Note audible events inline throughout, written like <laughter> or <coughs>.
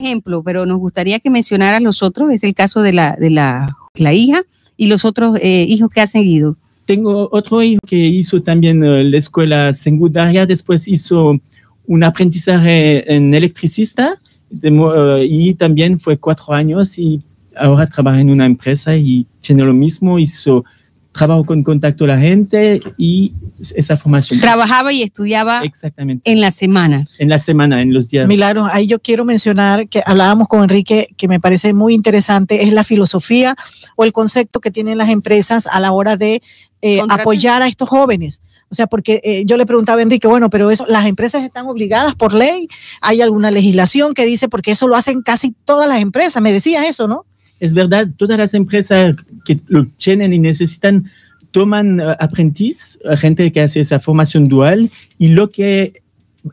ejemplo, pero nos gustaría que mencionaras los otros, es el caso de la, de la, la hija y los otros eh, hijos que ha seguido. Tengo otro hijo que hizo también uh, la escuela secundaria, después hizo un aprendizaje en electricista de, uh, y también fue cuatro años y ahora trabaja en una empresa y tiene lo mismo, hizo trabajo con contacto a la gente y esa formación. Trabajaba y estudiaba Exactamente. en la semana. En la semana, en los días. Milagro, ahí yo quiero mencionar que hablábamos con Enrique, que me parece muy interesante, es la filosofía o el concepto que tienen las empresas a la hora de eh, apoyar a estos jóvenes. O sea, porque eh, yo le preguntaba a Enrique, bueno, pero eso, las empresas están obligadas por ley, hay alguna legislación que dice, porque eso lo hacen casi todas las empresas, me decía eso, ¿no? Es verdad, todas las empresas que lo tienen y necesitan toman uh, aprendiz, uh, gente que hace esa formación dual, y lo que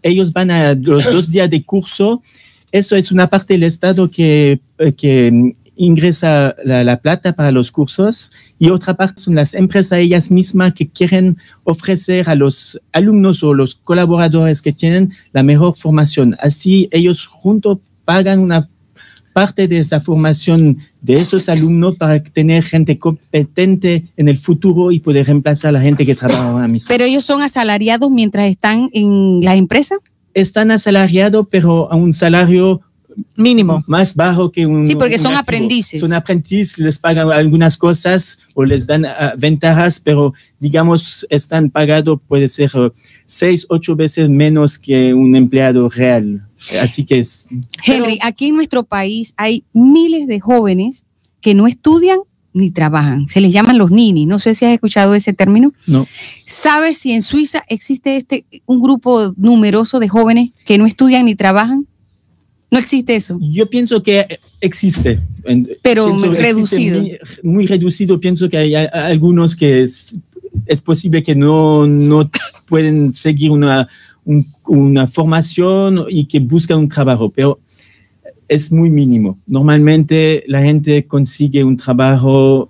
ellos van a los dos <coughs> días de curso, eso es una parte del Estado que, uh, que ingresa la, la, plata para los cursos y otra parte son las empresas ellas mismas que quieren ofrecer a los alumnos o los colaboradores que tienen la mejor formación. Así ellos juntos pagan una parte de esa formación de estos alumnos para tener gente competente en el futuro y poder reemplazar a la gente que trabaja ahora mismo. ¿Pero ellos son asalariados mientras están en la empresa? Están asalariados, pero a un salario mínimo. Más bajo que un. Sí, porque un son activo. aprendices. Son aprendices, les pagan algunas cosas o les dan uh, ventajas, pero digamos, están pagados, puede ser uh, seis, ocho veces menos que un empleado real. Así que es. Henry, aquí en nuestro país hay miles de jóvenes que no estudian ni trabajan. Se les llaman los nini. No sé si has escuchado ese término. No. ¿Sabes si en Suiza existe este un grupo numeroso de jóvenes que no estudian ni trabajan? No existe eso. Yo pienso que existe. Pero pienso reducido. Existe muy, muy, reducido. Pienso que hay algunos que es, es posible que no, no pueden seguir una, un, una formación y que buscan un trabajo, pero es muy mínimo. Normalmente la gente consigue un trabajo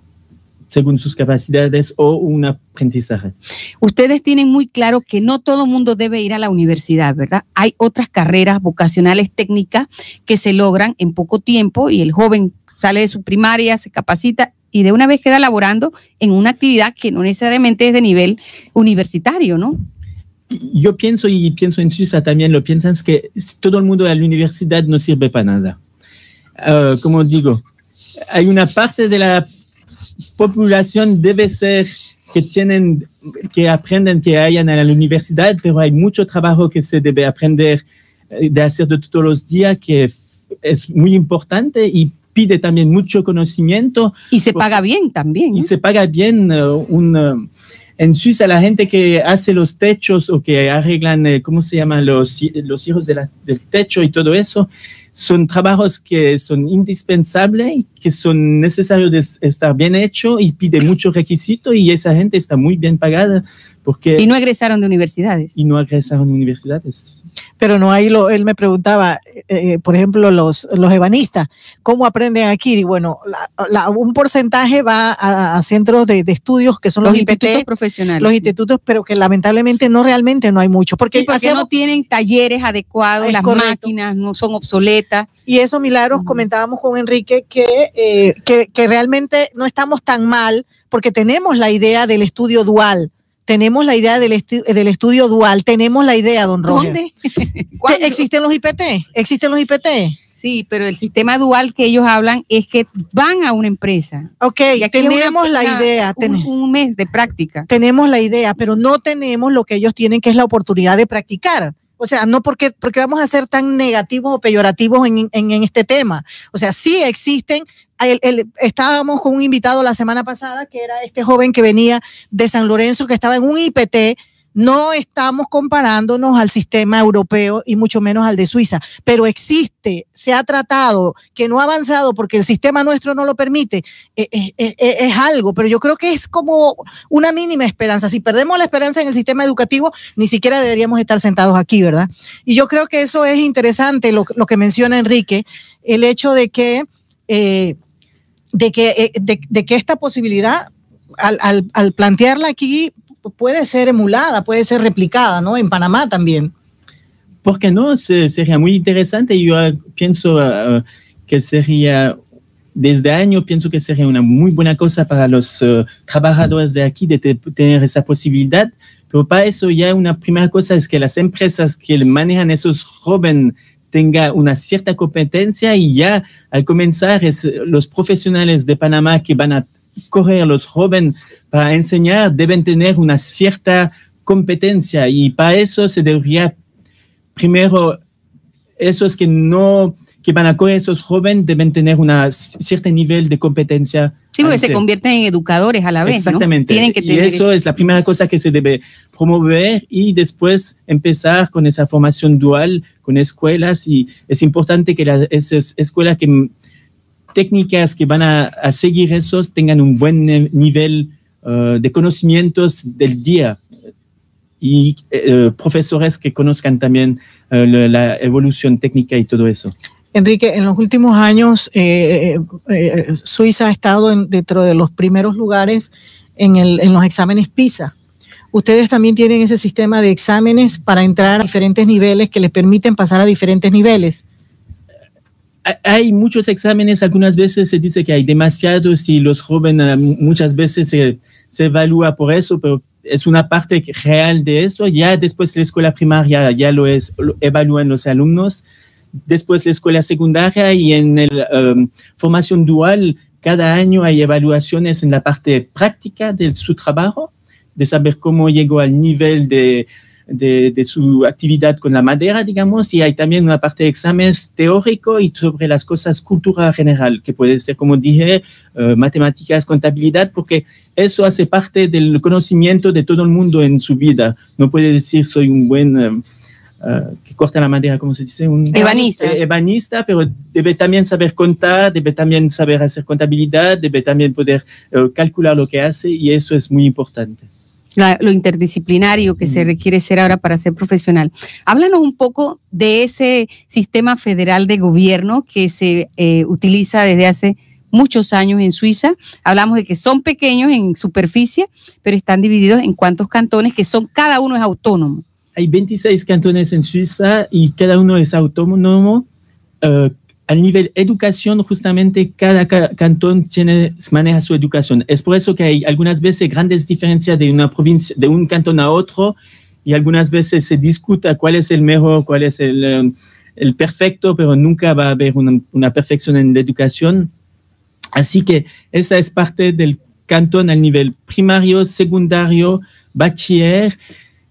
según sus capacidades o un aprendizaje. Ustedes tienen muy claro que no todo mundo debe ir a la universidad, ¿verdad? Hay otras carreras vocacionales técnicas que se logran en poco tiempo y el joven sale de su primaria, se capacita y de una vez queda laborando en una actividad que no necesariamente es de nivel universitario, ¿no? Yo pienso, y pienso en Suiza también, lo piensan, es que todo el mundo de la universidad no sirve para nada. Uh, como digo, hay una parte de la población debe ser que tienen, que aprenden, que hayan a la universidad, pero hay mucho trabajo que se debe aprender de hacer de todos los días que es muy importante y pide también mucho conocimiento. Y se paga bien también. Y se paga bien uh, un... En Suiza la gente que hace los techos o que arreglan, eh, ¿cómo se llaman? Los, los hijos de la, del techo y todo eso, son trabajos que son indispensables, que son necesarios de estar bien hechos y pide mucho requisito y esa gente está muy bien pagada. Porque, y no egresaron de universidades. Y no egresaron de universidades. Pero no ahí lo, él me preguntaba, eh, por ejemplo, los, los ebanistas, ¿cómo aprenden aquí? Y bueno, la, la, un porcentaje va a, a centros de, de, estudios que son los, los IPT, institutos profesionales. Los institutos, pero que lamentablemente no realmente no hay mucho. Porque, sí, porque hacemos, no tienen talleres adecuados, las correcto. máquinas no son obsoletas. Y eso, Milagros, uh -huh. comentábamos con Enrique que, eh, que, que realmente no estamos tan mal porque tenemos la idea del estudio dual tenemos la idea del, estu del, estudio dual, tenemos la idea, don Roger. ¿Dónde? ¿Existen los IPT? ¿Existen los IPT? Sí, pero el sistema dual que ellos hablan es que van a una empresa. Ok, tenemos una, la idea. Un, un, mes de práctica. Tenemos la idea, pero no tenemos lo que ellos tienen, que es la oportunidad de practicar. O sea, no porque, porque vamos a ser tan negativos o peyorativos en, en, en este tema. O sea, sí existen, estábamos con un invitado la semana pasada, que era este joven que venía de San Lorenzo, que estaba en un IPT. No estamos comparándonos al sistema europeo y mucho menos al de Suiza, pero existe, se ha tratado, que no ha avanzado porque el sistema nuestro no lo permite, es, es, es, es, algo, pero yo creo que es como una mínima esperanza. Si perdemos la esperanza en el sistema educativo, ni siquiera deberíamos estar sentados aquí, ¿verdad? Y yo creo que eso es interesante, lo, que menciona Enrique, el hecho de que... Eh, de que, eh, de, que esta posibilidad, al, plantearla aquí, puede ser emulada, puede ser replicada, ¿no? En Panamá también. ¿por qué no? Se- sería muy interesante. Yo eh, pienso eh, que sería, desde año, pienso que sería una muy buena cosa para los eh, trabajadores de aquí de te- tener esa posibilidad. Pero para eso ya una primera cosa es que las empresas que manejan esos jóvenes tengan una cierta competencia y ya al comenzar eh, los profesionales de Panamá que van a correr los jóvenes para enseñar deben tener una cierta competencia. Y para eso se debería primero esos que no que van a correr esos jóvenes deben tener un cierto nivel de competencia. Sí, porque se convierten en educadores a la vez, ¿no? Exactamente. Tienen que y tener eso es la primera cosa que se debe promover y después empezar con esa formación dual con escuelas y es importante que las esas escuelas que técnicas que van a, a seguir esos tengan un buen nivel eh, de conocimientos del día y eh, profesores que conozcan también eh, la evolución técnica y todo eso. Enrique, en los últimos años eh, eh, Suiza ha estado en- dentro de los primeros lugares en, los exámenes PISA. Ustedes también tienen ese sistema de exámenes para entrar a diferentes niveles que les permiten pasar a diferentes niveles. Ha- Hay muchos exámenes, algunas veces se dice que hay demasiados y los jóvenes eh, mu- muchas veces se, se evalúa por eso, pero es una parte real de eso. Ya después la escuela primaria ya lo, es, lo evalúan los alumnos. Después la escuela secundaria y en la formación dual, cada año hay evaluaciones en la parte práctica de su trabajo, de saber cómo llegó al nivel de, de, su actividad con la madera, digamos, y hay también una parte de exámenes teórico y sobre las cosas cultura general, que puede ser, como dije, eh, matemáticas, contabilidad, porque eso hace parte del conocimiento de todo el mundo en su vida. No puede decir soy un buen... eh, eh, que corta la madera, ¿cómo se dice? Un, Ebanista. eh, ebanista, pero debe también saber contar, debe también saber hacer contabilidad, debe también poder eh, calcular lo que hace y eso es muy importante. La- lo interdisciplinario que se requiere ser ahora para ser profesional. Háblanos un poco de ese sistema federal de gobierno que se eh, utiliza desde hace muchos años en Suiza. Hablamos de que son pequeños en superficie, pero están divididos en cuántos cantones, que son, cada uno es autónomo. Hay 26 cantones en Suiza y cada uno es autónomo. Eh, al nivel educación, justamente cada ca- cantón tiene, maneja su educación. Es por eso que hay algunas veces grandes diferencias de una provincia, de un cantón a otro, y algunas veces se discuta cuál es el mejor, cuál es el, eh, el perfecto, pero nunca va a haber una, una perfección en la educación. Así que esa es parte del cantón al nivel primario, secundario, bachiller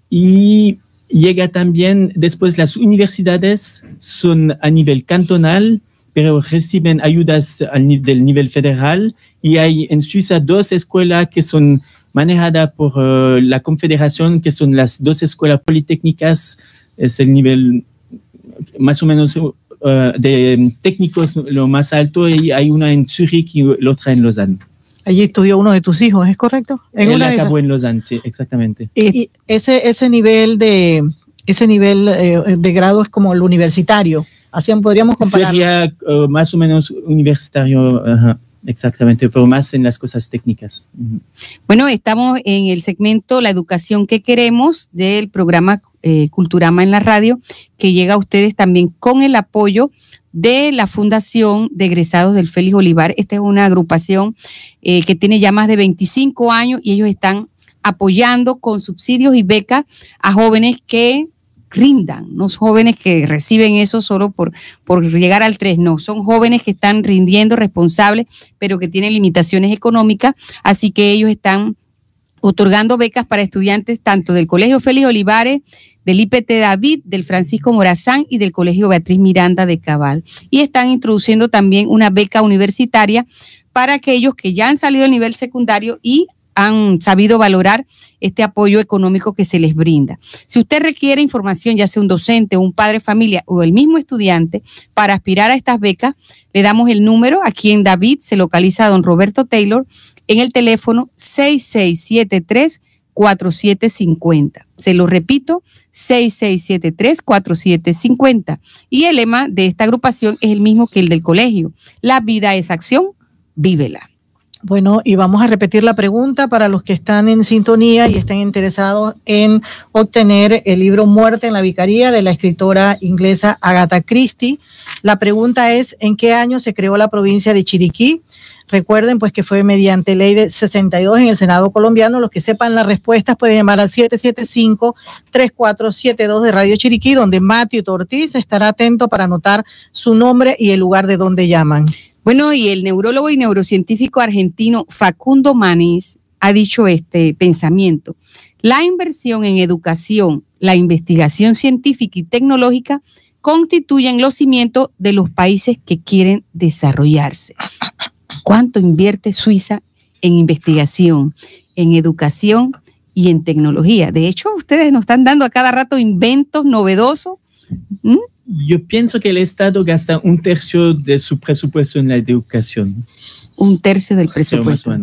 y llega también después las universidades son a nivel cantonal, pero reciben ayudas al del nivel federal y hay en Suiza dos escuelas que son manejadas por eh, la confederación, que son las dos escuelas politécnicas, es el nivel más o menos eh, de técnicos lo más alto y hay una en Zurich y la otra en Lausanne. Allí estudió uno de tus hijos, ¿es correcto? En Él una de esas. acabó en Lausanne, sí, exactamente. Y, y ese, ese nivel de ese nivel eh, de grado es como el universitario. Así podríamos comparar. Sería eh, más o menos universitario, ajá, exactamente, pero más en las cosas técnicas. Bueno, estamos en el segmento La educación que queremos del programa eh, Culturama en la radio, que llega a ustedes también con el apoyo de la Fundación de Egresados del Félix Olivar. Esta es una agrupación eh, que tiene ya más de 25 años y ellos están apoyando con subsidios y becas a jóvenes que rindan, no jóvenes que reciben eso solo por, por llegar al 3, no, son jóvenes que están rindiendo responsables, pero que tienen limitaciones económicas, así que ellos están otorgando becas para estudiantes tanto del Colegio Félix Olivares, del IPT David, del Francisco Morazán y del Colegio Beatriz Miranda de Cabal. Y están introduciendo también una beca universitaria para aquellos que ya han salido del nivel secundario y han sabido valorar este apoyo económico que se les brinda. Si usted requiere información, ya sea un docente, un padre de familia o el mismo estudiante, para aspirar a estas becas, le damos el número. Aquí en David se localiza don Roberto Taylor en el teléfono 6673-4750. Se lo repito, 6673-4750. Y el lema de esta agrupación es el mismo que el del colegio. La vida es acción, vívela. Bueno, y vamos a repetir la pregunta para los que están en sintonía y estén interesados en obtener el libro Muerte en la Vicaría de la escritora inglesa Agatha Christie. La pregunta es, ¿en qué año se creó la provincia de Chiriquí? Recuerden pues que fue mediante ley de 62 en el Senado colombiano. Los que sepan las respuestas pueden llamar al 775-3472 de Radio Chiriquí, donde Matthew Ortiz estará atento para anotar su nombre y el lugar de donde llaman. Bueno, y el neurólogo y neurocientífico argentino Facundo Manis ha dicho este pensamiento. La inversión en educación, la investigación científica y tecnológica constituyen los cimientos de los países que quieren desarrollarse. ¿Cuánto invierte Suiza en investigación, en educación y en tecnología? De hecho, ustedes nos están dando a cada rato inventos novedosos. Yo pienso que el Estado gasta un tercio de su presupuesto en la educación. Un tercio del presupuesto.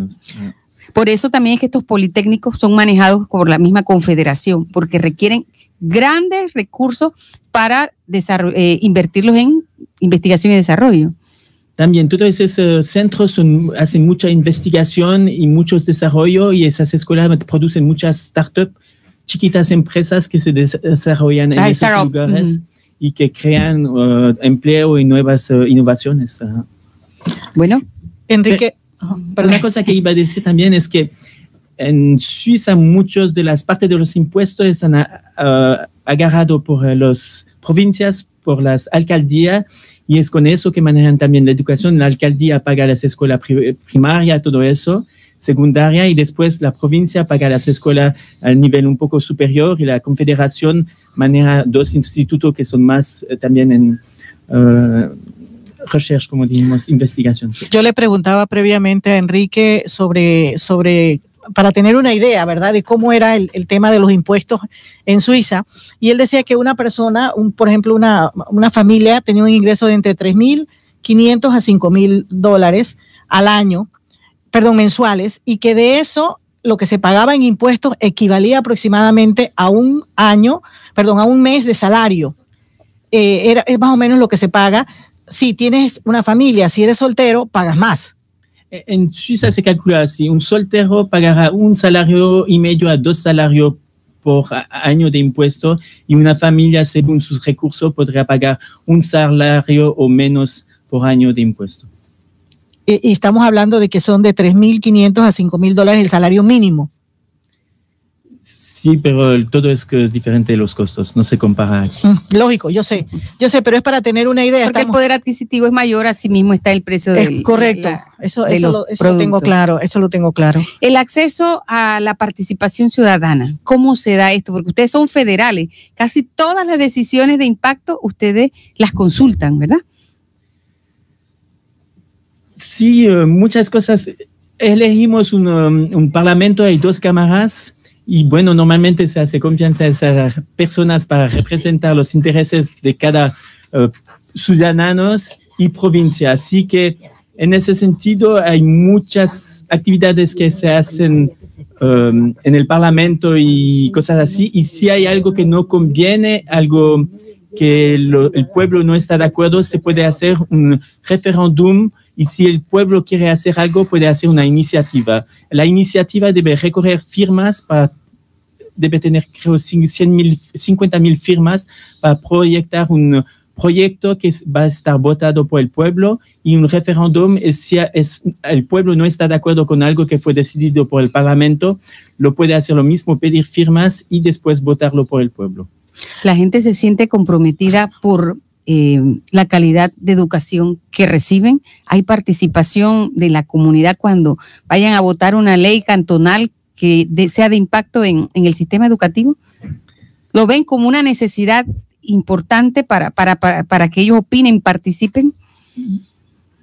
Por eso también es que estos politécnicos son manejados por la misma confederación, porque requieren grandes recursos para eh, invertirlos en investigación y desarrollo. También todos esos centros hacen mucha investigación y muchos desarrollo y esas escuelas producen muchas startups, chiquitas empresas que se desarrollan en esos lugares y que crean uh, empleo y nuevas uh, innovaciones. Bueno, Enrique. Pero una cosa que iba a decir también es que en Suiza muchos de las partes de los impuestos están uh, agarrados por las provincias, por las alcaldías y es con eso que manejan también la educación. La alcaldía paga las escuelas primarias, todo eso, secundaria, y después la provincia paga las escuelas al nivel un poco superior y la confederación maneja dos institutos que son más eh, también en uh, research, como dijimos, investigación. Yo le preguntaba previamente a Enrique sobre, sobre para tener una idea, ¿verdad?, de cómo era el, tema de los impuestos en Suiza. Y él decía que una persona, un, por ejemplo, una, una familia tenía un ingreso de entre 3.500 a 5.000 dólares al año, perdón, mensuales, y que de eso lo que se pagaba en impuestos equivalía aproximadamente a un año, perdón, a un mes de salario. Eh, era, es más o menos lo que se paga. Si tienes una familia, si eres soltero, pagas más. En Suiza se calcula así, un soltero pagará un salario y medio a dos salarios por año de impuesto y una familia, según sus recursos, podría pagar un salario o menos por año de impuesto. Y estamos hablando de que son de 3.500 a 5.000 dólares el salario mínimo. Sí, pero todo es que es diferente de los costos, no se compara aquí. Mm, lógico, yo sé, yo sé, pero es para tener una idea. Porque el poder adquisitivo es mayor, así mismo está el precio del. correcto, eso, eso, lo, eso lo tengo claro, eso lo tengo claro. El acceso a la participación ciudadana, ¿cómo se da esto? Porque ustedes son federales, casi todas las decisiones de impacto ustedes las consultan, ¿verdad? Sí, eh, muchas cosas. Elegimos un, um, un parlamento, hay dos cámaras y bueno, normalmente se hace confianza a esas personas para representar los intereses de cada uh, y provincia. Así que en ese sentido hay muchas actividades que se hacen um, en el Parlamento y cosas así. Y si hay algo que no conviene, algo que lo, el pueblo no está de acuerdo, se puede hacer un referéndum y si el pueblo quiere hacer algo, puede hacer una iniciativa. La iniciativa debe recorrer firmas para debe tener, creo, 50 mil firmas para proyectar un proyecto que va a estar votado por el pueblo y un referéndum es si es, el pueblo no está de acuerdo con algo que fue decidido por el Parlamento, lo puede hacer lo mismo, pedir firmas y después votarlo por el pueblo. La gente se siente comprometida por eh, la calidad de educación que reciben. Hay participación de la comunidad cuando vayan a votar una ley cantonal que sea de impacto en, el sistema educativo. ¿Lo ven como una necesidad importante para, para, para, que ellos opinen, participen?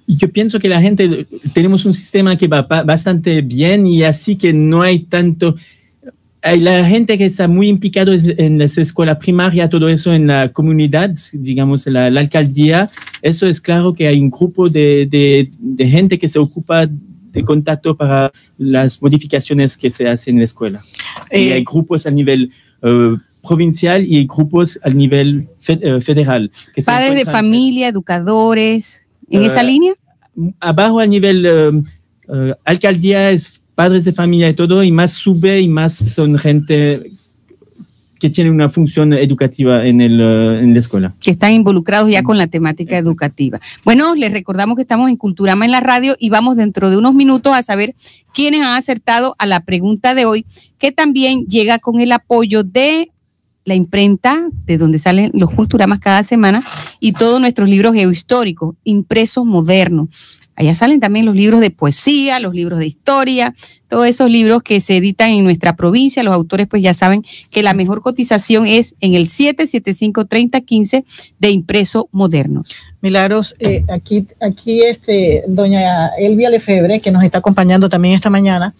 Yo pienso que la gente, tenemos un sistema que va bastante bien y así que no hay tanto hay la gente que está muy implicado en las escuelas primarias, todo eso en la comunidad, digamos, la, la alcaldía, eso es claro que hay un grupo de, de, gente que se ocupa de contacto para las modificaciones que se hacen en la escuela. y eh, hay grupos a nivel uh, provincial y hay grupos a nivel uh, federal. Que padres de familia, educadores, ¿en esa uh, línea? Abajo a nivel eh, alcaldía es padres de familia y todo, y más sube y más son gente que tiene una función educativa en, el, eh, en la escuela. Que están involucrados ya con la temática educativa. Bueno, les recordamos que estamos en Culturama en la radio y vamos dentro de unos minutos a saber quiénes han acertado a la pregunta de hoy, que también llega con el apoyo de la imprenta, de donde salen los culturamas cada semana, y todos nuestros libros geohistóricos, impresos modernos. Allá salen también los libros de poesía, los libros de historia, todos esos libros que se editan en nuestra provincia. Los autores pues ya saben que la mejor cotización es en el 775-3015 de impreso modernos. Milagros, eh, aquí, aquí este, doña Elvia Lefebre, que nos está acompañando también esta mañana,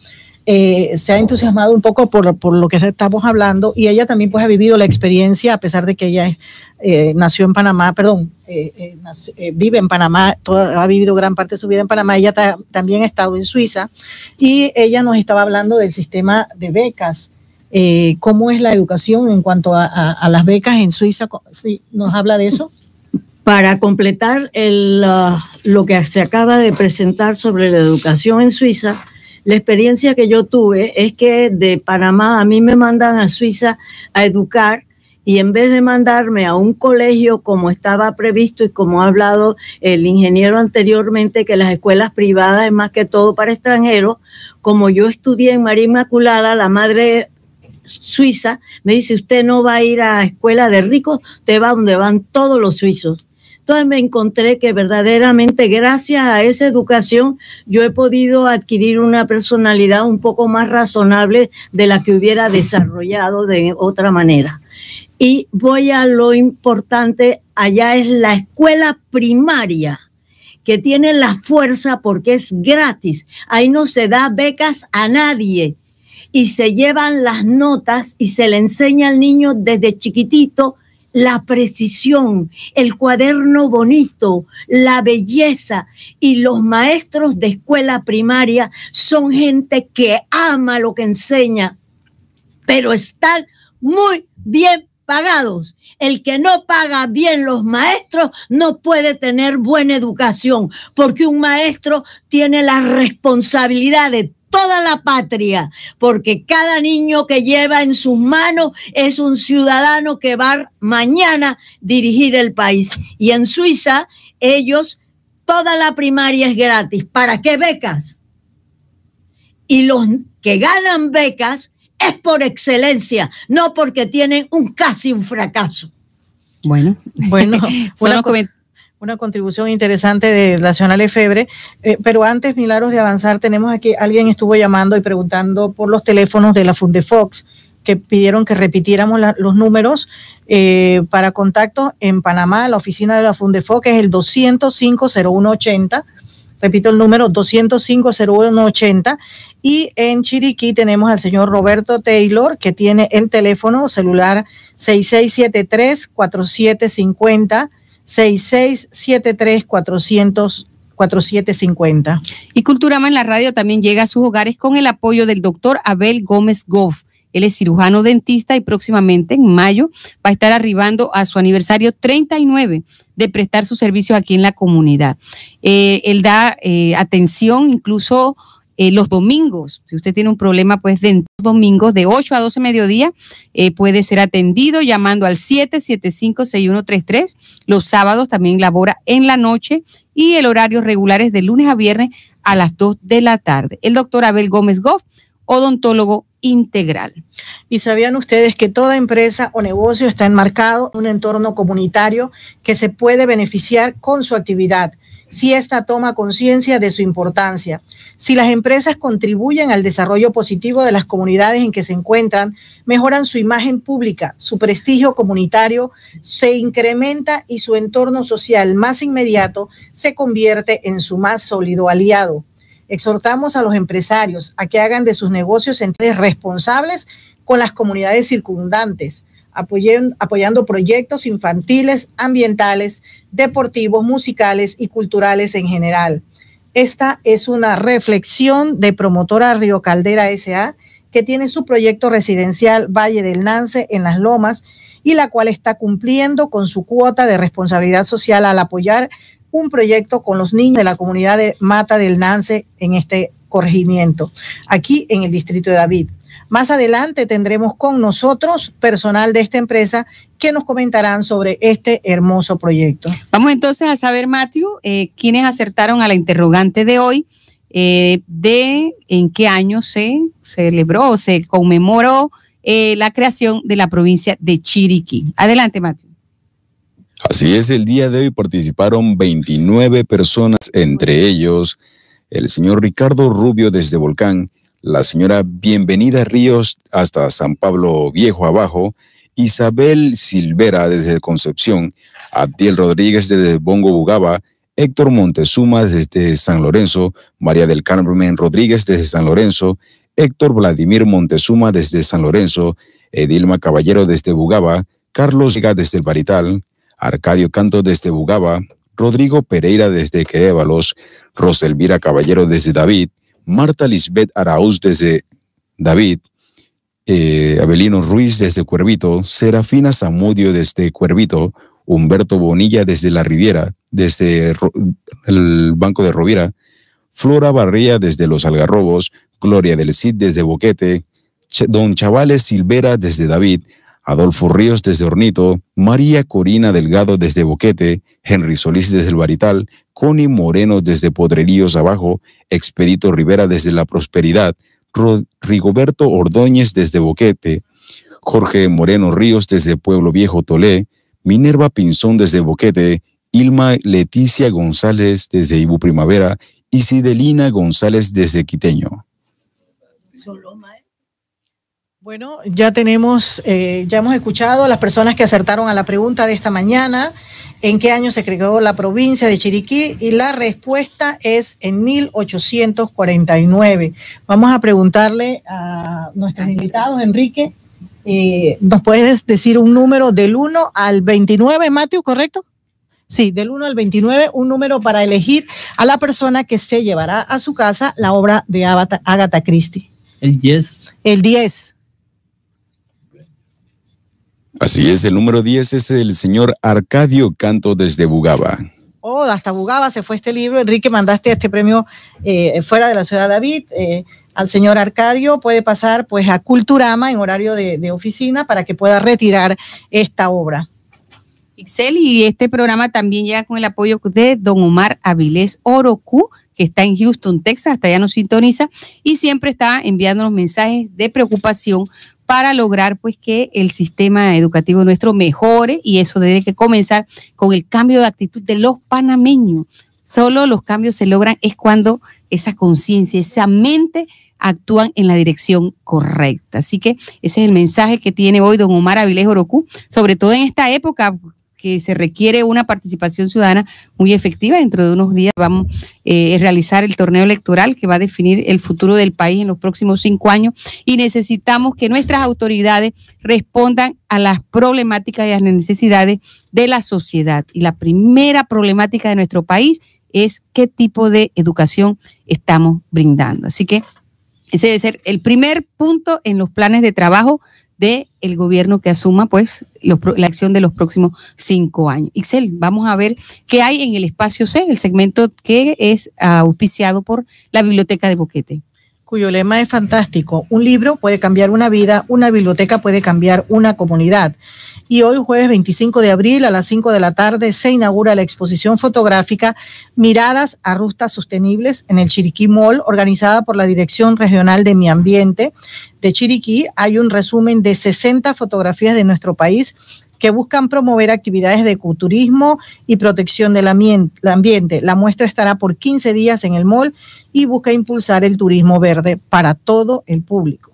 eh, se ha entusiasmado un poco por, por, lo que estamos hablando y ella también pues ha vivido la experiencia, a pesar de que ella eh, nació en Panamá, perdón, eh, vive en Panamá, toda, ha vivido gran parte de su vida en Panamá, ella también ha estado en Suiza y ella nos estaba hablando del sistema de becas. ¿Cómo es la educación en cuanto a, a, las becas en Suiza? ¿Sí, ¿Nos habla de eso? Para completar el, uh, lo que se acaba de presentar sobre la educación en Suiza, la experiencia que yo tuve es que de Panamá a mí me mandan a Suiza a educar y en vez de mandarme a un colegio como estaba previsto y como ha hablado el ingeniero anteriormente, que las escuelas privadas es más que todo para extranjeros, como yo estudié en María Inmaculada, la madre suiza me dice, usted no va a ir a escuela de ricos, usted va donde van todos los suizos. Entonces me encontré que verdaderamente gracias a esa educación yo he podido adquirir una personalidad un poco más razonable de la que hubiera desarrollado de otra manera. Y voy a lo importante, allá es la escuela primaria que tiene la fuerza porque es gratis. Ahí no se da becas a nadie y se llevan las notas y se le enseña al niño desde chiquitito la precisión, el cuaderno bonito, la belleza y los maestros de escuela primaria son gente que ama lo que enseña, pero están muy bien pagados. El que no paga bien los maestros no puede tener buena educación, porque un maestro tiene la responsabilidad de toda la patria, porque cada niño que lleva en sus manos es un ciudadano que va mañana a dirigir el país. Y en Suiza, ellos, toda la primaria es gratis. ¿Para qué becas? Y los que ganan becas es por excelencia, no porque tienen un casi un fracaso. Bueno, bueno, <laughs> bueno una contribución interesante de Nacional Efebre. Eh, pero antes, Milagros, de avanzar, tenemos aquí, alguien estuvo llamando y preguntando por los teléfonos de la Fundefox, que pidieron que repitiéramos los números eh, para contacto en Panamá, la oficina de la Fundefox es el 205-0180. Repito el número 205-0180. Y en Chiriquí tenemos al señor Roberto Taylor, que tiene el teléfono celular 6673-4750 6673 400 4750. Y Culturama en la radio también llega a sus hogares con el apoyo del doctor Abel Gómez Goff. Él es cirujano dentista y próximamente en mayo va a estar arribando a su aniversario 39 de prestar sus servicios aquí en la comunidad. Eh, él da eh, atención incluso eh, los domingos, si usted tiene un problema, pues de domingos de 8 a 12 mediodía eh, puede ser atendido llamando al 775-6133. Los sábados también labora en la noche y el horario regular es de lunes a viernes a las 2 de la tarde. El doctor Abel Gómez Goff, odontólogo integral. ¿Y sabían ustedes que toda empresa o negocio está enmarcado en un entorno comunitario que se puede beneficiar con su actividad? Si ésta toma conciencia de su importancia. Si las empresas contribuyen al desarrollo positivo de las comunidades en que se encuentran, mejoran su imagen pública, su prestigio comunitario se incrementa y su entorno social más inmediato se convierte en su más sólido aliado. Exhortamos a los empresarios a que hagan de sus negocios entes responsables con las comunidades circundantes apoyando proyectos infantiles, ambientales, deportivos, musicales y culturales en general. Esta es una reflexión de promotora Río Caldera SA, que tiene su proyecto residencial Valle del Nance en Las Lomas y la cual está cumpliendo con su cuota de responsabilidad social al apoyar un proyecto con los niños de la comunidad de Mata del Nance en este corregimiento, aquí en el distrito de David. Más adelante tendremos con nosotros personal de esta empresa que nos comentarán sobre este hermoso proyecto. Vamos entonces a saber, Matthew, eh, quiénes acertaron a la interrogante de hoy, eh, de en qué año se celebró o se conmemoró eh, la creación de la provincia de Chiriquí. Adelante, Matthew. Así es, el día de hoy participaron 29 personas, entre ellos el señor Ricardo Rubio desde Volcán, la señora Bienvenida Ríos hasta San Pablo Viejo abajo, Isabel Silvera desde Concepción, Abdiel Rodríguez desde Bongo Bugaba, Héctor Montezuma desde San Lorenzo, María del Carmen Rodríguez desde San Lorenzo, Héctor Vladimir Montezuma desde San Lorenzo, Edilma Caballero desde Bugaba, Carlos Vega desde el Barital, Arcadio Canto desde Bugaba, Rodrigo Pereira desde Querévalos, Roselvira Caballero desde David, Marta Lisbeth Arauz desde David, eh, Abelino Ruiz desde Cuervito, Serafina Zamudio desde Cuervito, Humberto Bonilla desde La Riviera, desde el Banco de Rovira, Flora Barría desde Los Algarrobos, Gloria del Cid desde Boquete, Don Chavales Silvera desde David, Adolfo Ríos desde Hornito, María Corina Delgado desde Boquete, Henry Solís desde el Barital, Connie Moreno desde Podreríos Abajo, Expedito Rivera desde La Prosperidad, Rigoberto Ordóñez desde Boquete, Jorge Moreno Ríos desde Pueblo Viejo Tolé, Minerva Pinzón desde Boquete, Ilma Leticia González desde Ibu Primavera y Sidelina González desde Quiteño. Bueno, ya tenemos, eh, ya hemos escuchado a las personas que acertaron a la pregunta de esta mañana, en qué año se creó la provincia de Chiriquí, y la respuesta es en 1849. Vamos a preguntarle a nuestros invitados, Enrique, eh, ¿nos puedes decir un número del 1 al 29, Mateo, correcto? Sí, del 1 al 29, un número para elegir a la persona que se llevará a su casa la obra de Agatha Christie. El 10. El 10. Así es, el número 10 es el señor Arcadio Canto desde Bugaba. Oh, hasta Bugaba se fue este libro. Enrique, mandaste este premio eh, fuera de la ciudad de David eh, al señor Arcadio. Puede pasar pues a Culturama en horario de, oficina para que pueda retirar esta obra. Ixel, y este programa también llega con el apoyo de don Omar Avilés Orocu, que está en Houston, Texas, hasta allá nos sintoniza y siempre está enviando los mensajes de preocupación para lograr pues que el sistema educativo nuestro mejore y eso debe que comenzar con el cambio de actitud de los panameños. Solo los cambios se logran es cuando esa conciencia, esa mente actúan en la dirección correcta. Así que ese es el mensaje que tiene hoy don Omar Avilés Orocu, sobre todo en esta época que se requiere una participación ciudadana muy efectiva. Dentro de unos días vamos eh, a realizar el torneo electoral que va a definir el futuro del país en los próximos cinco años y necesitamos que nuestras autoridades respondan a las problemáticas y a las necesidades de la sociedad. Y la primera problemática de nuestro país es qué tipo de educación estamos brindando. Así que ese debe ser el primer punto en los planes de trabajo del el gobierno que asuma pues la acción de los próximos cinco años. Ixel, vamos a ver qué hay en el espacio C, el segmento que es auspiciado por la Biblioteca de Boquete cuyo lema es fantástico. Un libro puede cambiar una vida, una biblioteca puede cambiar una comunidad. Y hoy, jueves 25 de abril, a las 5 de la tarde, se inaugura la exposición fotográfica Miradas a Rustas Sostenibles en el Chiriquí Mall, organizada por la Dirección Regional de Mi Ambiente de Chiriquí. Hay un resumen de 60 fotografías de nuestro país que buscan promover actividades de ecoturismo y protección del ambiente. La muestra estará por 15 días en el mall y busca impulsar el turismo verde para todo el público.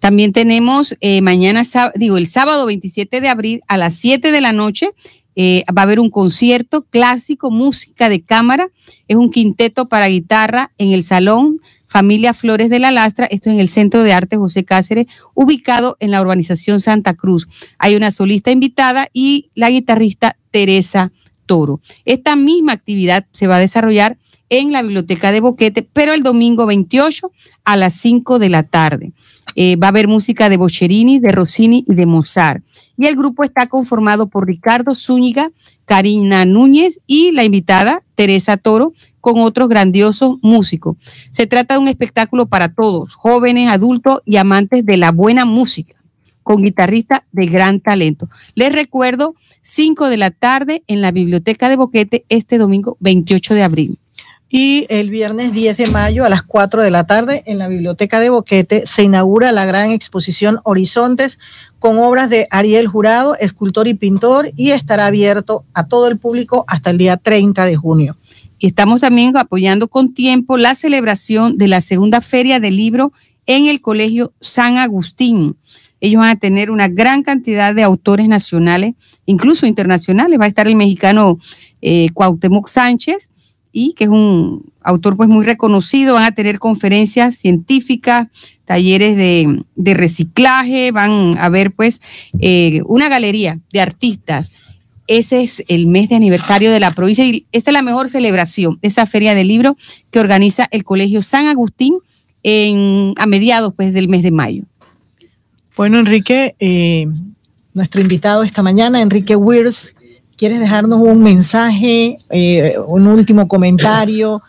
También tenemos eh, mañana, digo, el sábado 27 de abril a las 7 de la noche. Eh, va a haber un concierto clásico, música de cámara. Es un quinteto para guitarra en el Salón Familia Flores de la Lastra. Esto es en el Centro de Arte José Cáceres, ubicado en la urbanización Santa Cruz. Hay una solista invitada y la guitarrista Teresa Toro. Esta misma actividad se va a desarrollar en la biblioteca de Boquete, pero el domingo 28 a las 5 de la tarde. Eh, va a haber música de Bocherini, de Rossini y de Mozart. Y el grupo está conformado por Ricardo Zúñiga, Karina Núñez y la invitada Teresa Toro, con otros grandiosos músicos. Se trata de un espectáculo para todos, jóvenes, adultos y amantes de la buena música, con guitarristas de gran talento. Les recuerdo, 5 de la tarde en la Biblioteca de Boquete este domingo 28 de abril. Y el viernes 10 de mayo a las 4 de la tarde en la Biblioteca de Boquete se inaugura la gran exposición Horizontes con obras de Ariel Jurado, escultor y pintor, y estará abierto a todo el público hasta el día 30 de junio. Estamos también apoyando con tiempo la celebración de la segunda feria del libro en el Colegio San Agustín. Ellos van a tener una gran cantidad de autores nacionales, incluso internacionales. Va a estar el mexicano eh, Cuauhtémoc Sánchez, y que es un autor pues muy reconocido. Van a tener conferencias científicas, talleres de, de reciclaje, van a ver pues eh, una galería de artistas ese es el mes de aniversario de la provincia y esta es la mejor celebración, esa feria del libro que organiza el Colegio San Agustín en, a mediados pues, del mes de mayo. Bueno, Enrique, eh, nuestro invitado esta mañana, Enrique Weirs, ¿quieres dejarnos un mensaje, eh, un último comentario?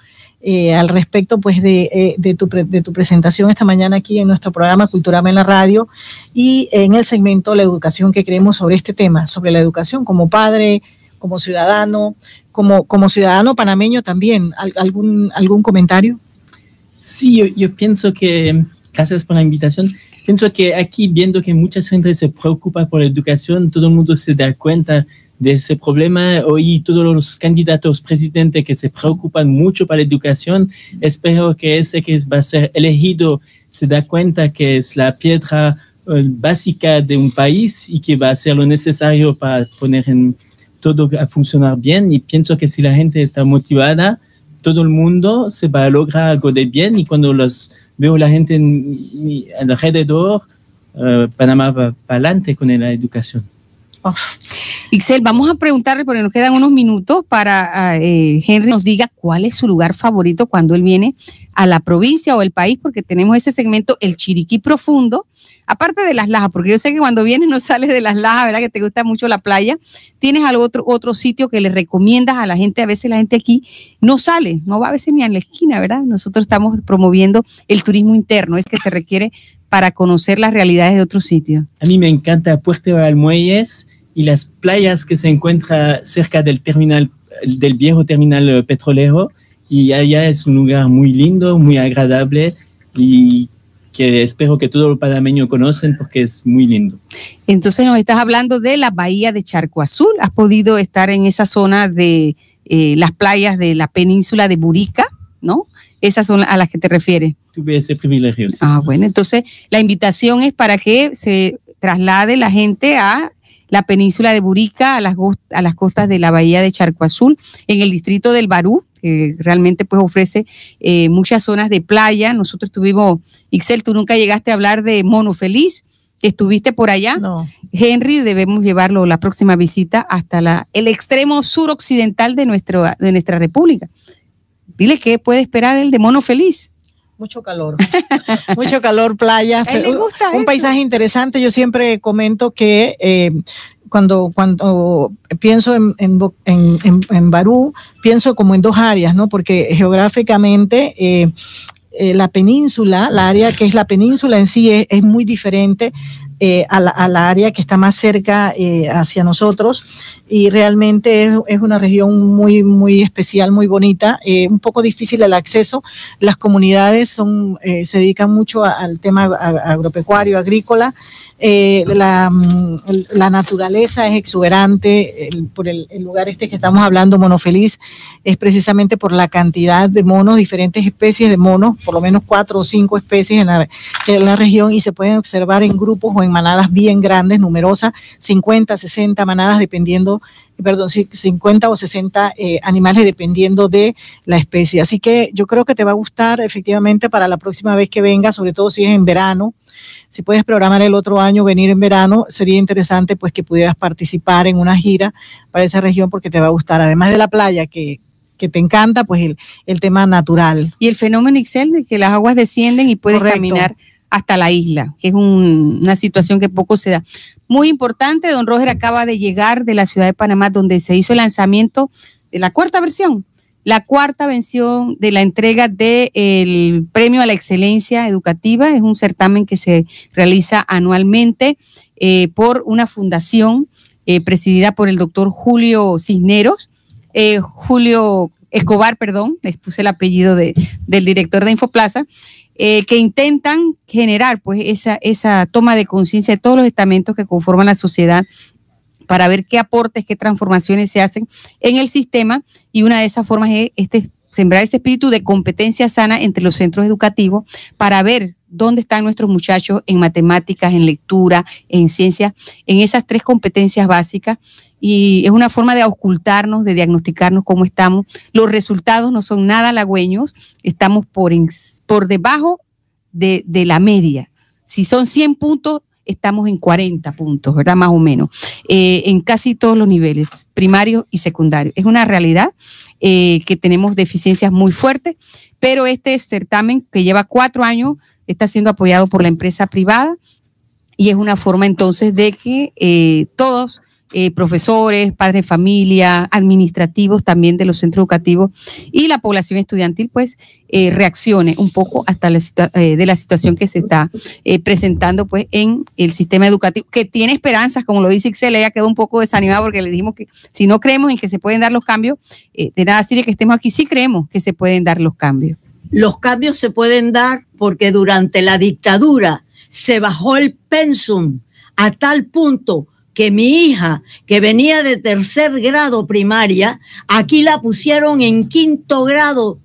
Eh, al respecto pues de, eh, de, tu de, tu presentación esta mañana aquí en nuestro programa Culturama en la Radio y en el segmento La Educación que creemos sobre este tema, sobre la educación como padre, como ciudadano, como, como ciudadano panameño también. ¿Algún, algún comentario? Sí, yo, yo pienso que, gracias por la invitación, pienso que aquí viendo que mucha gente se preocupa por la educación, todo el mundo se da cuenta de ese problema. Hoy todos los candidatos presidentes que se preocupan mucho para la educación, espero que ese que va a ser elegido se da cuenta que es la piedra uh, básica de un país y que va a hacer lo necesario para poner en todo a funcionar bien. Y pienso que si la gente está motivada, todo el mundo se va a lograr algo de bien. Y cuando los veo la gente en, alrededor, Panamá va para adelante con la educación. Oh. Ixel, vamos a preguntarle, porque nos quedan unos minutos para eh, Henry nos diga cuál es su lugar favorito cuando él viene a la provincia o el país, porque tenemos ese segmento, el Chiriquí Profundo, aparte de las lajas, porque yo sé que cuando vienes no sales de las lajas, ¿verdad? Que te gusta mucho la playa. ¿Tienes algún otro, otro sitio que le recomiendas a la gente? A veces la gente aquí no sale, no va a veces ni a la esquina, ¿verdad? Nosotros estamos promoviendo el turismo interno, es que se requiere para conocer las realidades de otros sitios. A mí me encanta Puerto Almuelles y las playas que se encuentran cerca del terminal, del viejo terminal petrolero. Y allá es un lugar muy lindo, muy agradable y que espero que todos los panameños conocen porque es muy lindo. Entonces nos estás hablando de la bahía de Charco Azul. ¿Has podido estar en esa zona de eh, las playas de la península de Burica, no? Esas son a las que te refieres. Tuve ese privilegio. Sí. Ah, bueno, entonces la invitación es para que se traslade la gente a la península de Burica, a las, a las costas de la bahía de Charco Azul, en el distrito del Barú, que realmente pues ofrece eh, muchas zonas de playa. Nosotros tuvimos, Ixel, tú nunca llegaste a hablar de Mono Feliz, estuviste por allá. No. Henry, debemos llevarlo la próxima visita hasta la, el extremo suroccidental de, nuestro, de nuestra república. Dile qué puede esperar el de Mono Feliz. Mucho calor, <laughs> mucho calor, playas, A él le gusta un eso. paisaje interesante. Yo siempre comento que eh, cuando, cuando pienso en, en, en- en Barú, pienso como en dos áreas, ¿no? Porque geográficamente eh, eh, la península, la área que es la península en sí es, es muy diferente eh, a, la, a la área que está más cerca eh, hacia nosotros y realmente es, es una región muy, muy especial, muy bonita, eh, un poco difícil el acceso. Las comunidades son, eh, se dedican mucho a- al tema agropecuario, agrícola. Eh, la, mm, la naturaleza es exuberante el- por el, el lugar este que estamos hablando, Monofeliz, es precisamente por la cantidad de monos, diferentes especies de monos, por lo menos cuatro o cinco especies en la, en la región y se pueden observar en grupos o en manadas bien grandes, numerosas, 50, 60 manadas dependiendo, perdón, sí, 50 o 60 eh, animales dependiendo de la especie. Así que yo creo que te va a gustar efectivamente para la próxima vez que venga, sobre todo si es en verano. Si puedes programar el otro año venir en verano, sería interesante pues que pudieras participar en una gira para esa región porque te va a gustar. Además de la playa que, que te encanta, pues el, el tema natural. Y el fenómeno Ixel de que las aguas descienden y puedes Correcto. caminar hasta la isla, que es un- una situación que poco se da. Muy importante, don Roger acaba de llegar de la ciudad de Panamá, donde se hizo el lanzamiento de la cuarta versión, la cuarta versión de la entrega del Premio a la Excelencia Educativa. Es un certamen que se realiza anualmente eh, por una fundación eh, presidida por el doctor Julio Cisneros, eh, Julio Escobar, perdón, les puse el apellido de, del director de Infoplaza, eh, que intentan generar pues esa, esa toma de conciencia de todos los estamentos que conforman la sociedad para ver qué aportes, qué transformaciones se hacen en el sistema y una de esas formas es este, sembrar ese espíritu de competencia sana entre los centros educativos para ver dónde están nuestros muchachos en matemáticas, en lectura, en ciencias, en esas tres competencias básicas. Y es una forma de auscultarnos, de diagnosticarnos cómo estamos. Los resultados no son nada halagüeños, estamos por, por debajo de, de la media. Si son 100 puntos, estamos en 40 puntos, ¿verdad? Más o menos, eh, en casi todos los niveles, primarios y secundarios. Es una realidad eh, que tenemos deficiencias muy fuertes, pero este certamen que lleva cuatro años está siendo apoyado por la empresa privada y es una forma entonces de que eh, todos, eh, profesores, padres de familia, administrativos también de los centros educativos y la población estudiantil, pues eh, reaccione un poco hasta la eh, de la situación que se está eh, presentando pues en el sistema educativo, que tiene esperanzas, como lo dice Ixel, ella quedó un poco desanimada porque le dijimos que si no creemos en que se pueden dar los cambios, eh, de nada sirve que estemos aquí, sí creemos que se pueden dar los cambios. Los cambios se pueden dar porque durante la dictadura se bajó el pensum a tal punto que mi hija, que venía de tercer grado primaria, aquí la pusieron en quinto grado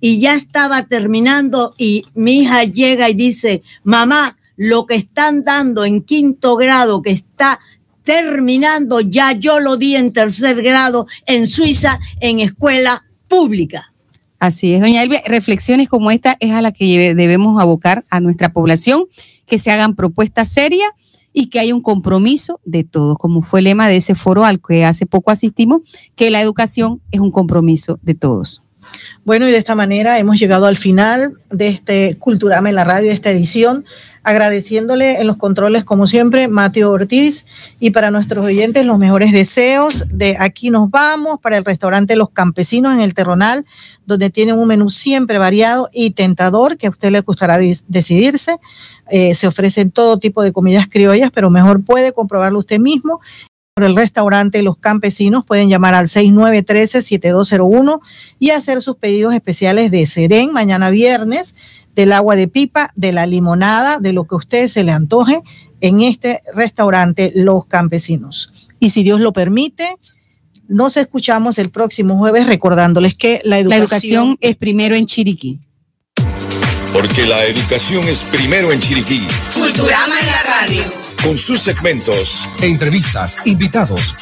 y ya estaba terminando y mi hija llega y dice, mamá, lo que están dando en quinto grado que está terminando, ya yo lo di en tercer grado en Suiza en escuela pública. Así es, doña Elvia, reflexiones como esta es a la que debemos abocar a nuestra población, que se hagan propuestas serias y que haya un compromiso de todos, como fue el lema de ese foro al que hace poco asistimos, que la educación es un compromiso de todos. Bueno, y de esta manera hemos llegado al final de este Culturama en la radio, de esta edición, agradeciéndole en los controles, como siempre, Mateo Ortiz, y para nuestros oyentes los mejores deseos. De aquí nos vamos para el restaurante Los Campesinos en el Terronal, donde tienen un menú siempre variado y tentador, que a usted le gustará decidirse. Eh, se ofrecen todo tipo de comidas criollas, pero mejor puede comprobarlo usted mismo por el restaurante Los Campesinos. Pueden llamar al 6913-7201 y hacer sus pedidos especiales de Serén mañana viernes, del agua de pipa, de la limonada, de lo que a usted se le antoje en este restaurante Los Campesinos. Y si Dios lo permite, nos escuchamos el próximo jueves recordándoles que la educación es primero en Chiriquí. Porque la educación es primero en Chiriquí, Culturama en la radio. con sus segmentos Entrevistas, invitados,